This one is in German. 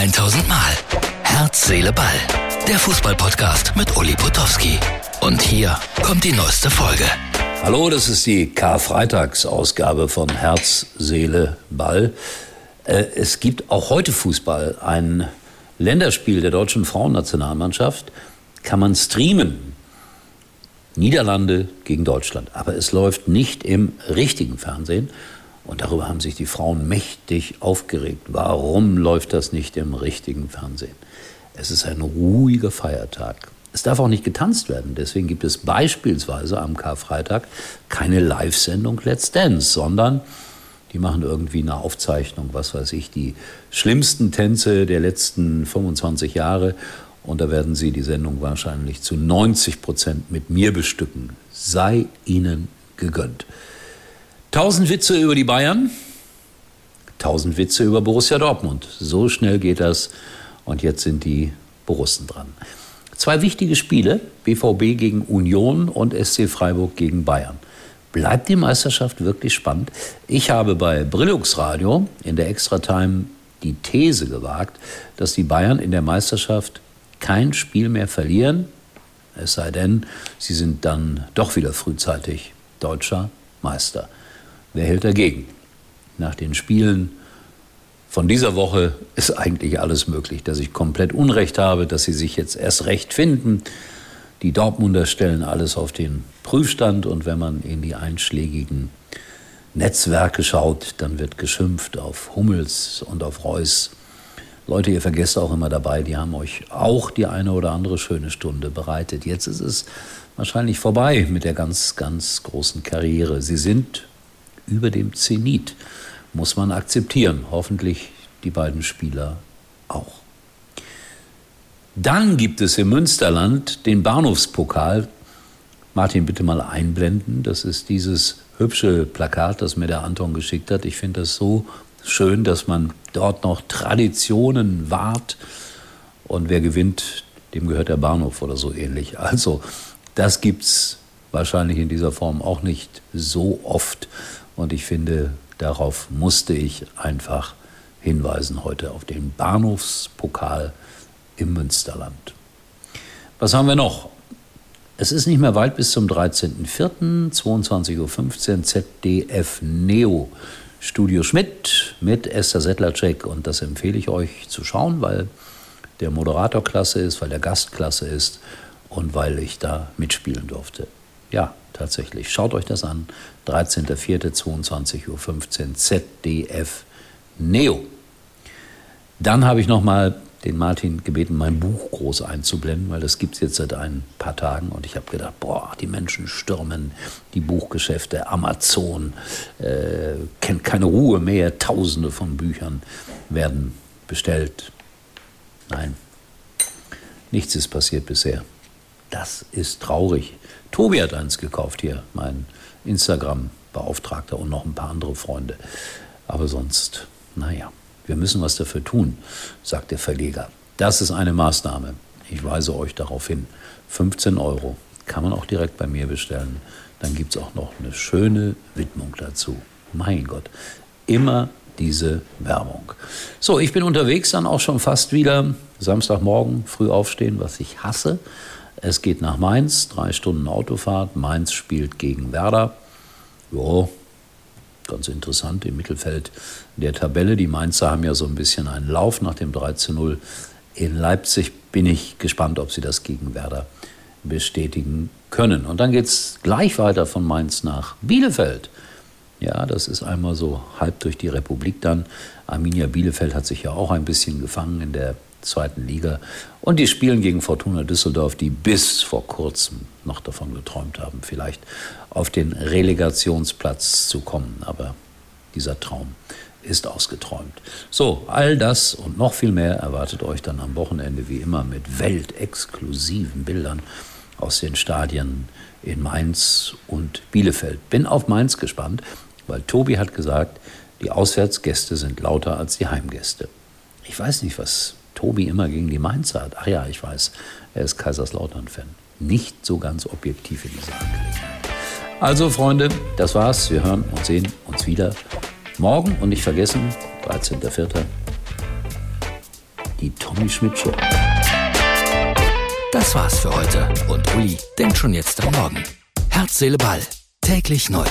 1000 Mal. Herz, Seele, Ball. Der Fußballpodcast mit Uli Potowski. Und hier kommt die neueste Folge. Hallo, das ist die Karfreitagsausgabe von Herz, Seele, Ball. Äh, es gibt auch heute Fußball. Ein Länderspiel der deutschen Frauennationalmannschaft kann man streamen. Niederlande gegen Deutschland. Aber es läuft nicht im richtigen Fernsehen. Und darüber haben sich die Frauen mächtig aufgeregt. Warum läuft das nicht im richtigen Fernsehen? Es ist ein ruhiger Feiertag. Es darf auch nicht getanzt werden. Deswegen gibt es beispielsweise am Karfreitag keine Live-Sendung Let's Dance, sondern die machen irgendwie eine Aufzeichnung, was weiß ich, die schlimmsten Tänze der letzten 25 Jahre. Und da werden sie die Sendung wahrscheinlich zu 90 Prozent mit mir bestücken. Sei ihnen gegönnt. Tausend Witze über die Bayern, tausend Witze über Borussia Dortmund. So schnell geht das. Und jetzt sind die Borussen dran. Zwei wichtige Spiele, BVB gegen Union und SC Freiburg gegen Bayern. Bleibt die Meisterschaft wirklich spannend? Ich habe bei Brillux Radio in der Extra-Time die These gewagt, dass die Bayern in der Meisterschaft kein Spiel mehr verlieren, es sei denn, sie sind dann doch wieder frühzeitig deutscher Meister. Wer hält dagegen? Nach den Spielen von dieser Woche ist eigentlich alles möglich, dass ich komplett Unrecht habe, dass sie sich jetzt erst recht finden. Die Dortmunder stellen alles auf den Prüfstand und wenn man in die einschlägigen Netzwerke schaut, dann wird geschimpft auf Hummels und auf Reus. Leute, ihr vergesst auch immer dabei, die haben euch auch die eine oder andere schöne Stunde bereitet. Jetzt ist es wahrscheinlich vorbei mit der ganz, ganz großen Karriere. Sie sind über dem Zenit. Muss man akzeptieren. Hoffentlich die beiden Spieler auch. Dann gibt es im Münsterland den Bahnhofspokal. Martin, bitte mal einblenden. Das ist dieses hübsche Plakat, das mir der Anton geschickt hat. Ich finde das so schön, dass man dort noch Traditionen wahrt. Und wer gewinnt, dem gehört der Bahnhof oder so ähnlich. Also, das gibt es wahrscheinlich in dieser Form auch nicht so oft. Und ich finde, darauf musste ich einfach hinweisen heute auf den Bahnhofspokal im Münsterland. Was haben wir noch? Es ist nicht mehr weit bis zum 13.04., 22.15 Uhr, ZDF Neo. Studio Schmidt mit Esther Settlercheck und das empfehle ich euch zu schauen, weil der Moderator klasse ist, weil der Gast klasse ist und weil ich da mitspielen durfte. Ja, tatsächlich. Schaut euch das an. 13.04.22.15 Uhr ZDF Neo. Dann habe ich nochmal den Martin gebeten, mein Buch groß einzublenden, weil das gibt es jetzt seit ein paar Tagen. Und ich habe gedacht, boah, die Menschen stürmen die Buchgeschäfte, Amazon, äh, kennt keine Ruhe mehr, tausende von Büchern werden bestellt. Nein, nichts ist passiert bisher. Das ist traurig. Tobi hat eins gekauft hier, mein Instagram-Beauftragter und noch ein paar andere Freunde. Aber sonst, naja, wir müssen was dafür tun, sagt der Verleger. Das ist eine Maßnahme. Ich weise euch darauf hin. 15 Euro kann man auch direkt bei mir bestellen. Dann gibt es auch noch eine schöne Widmung dazu. Mein Gott, immer diese Werbung. So, ich bin unterwegs dann auch schon fast wieder. Samstagmorgen früh aufstehen, was ich hasse. Es geht nach Mainz, drei Stunden Autofahrt. Mainz spielt gegen Werder. Jo, ganz interessant im Mittelfeld der Tabelle. Die Mainzer haben ja so ein bisschen einen Lauf nach dem 3 zu 0. In Leipzig bin ich gespannt, ob sie das gegen Werder bestätigen können. Und dann geht es gleich weiter von Mainz nach Bielefeld. Ja, das ist einmal so halb durch die Republik dann. Arminia Bielefeld hat sich ja auch ein bisschen gefangen in der zweiten Liga. Und die spielen gegen Fortuna Düsseldorf, die bis vor kurzem noch davon geträumt haben, vielleicht auf den Relegationsplatz zu kommen. Aber dieser Traum ist ausgeträumt. So, all das und noch viel mehr erwartet euch dann am Wochenende wie immer mit weltexklusiven Bildern aus den Stadien in Mainz und Bielefeld. Bin auf Mainz gespannt, weil Tobi hat gesagt, die Auswärtsgäste sind lauter als die Heimgäste. Ich weiß nicht, was Tobi immer gegen die Mainzer hat. Ach ja, ich weiß, er ist Kaiserslautern-Fan. Nicht so ganz objektiv in dieser Angelegenheit. Also, Freunde, das war's. Wir hören und sehen uns wieder morgen und nicht vergessen, 13.04. Die Tommy Schmidt Show. Das war's für heute und Uli denkt schon jetzt am Morgen. Herz, Seele, Ball. Täglich neu.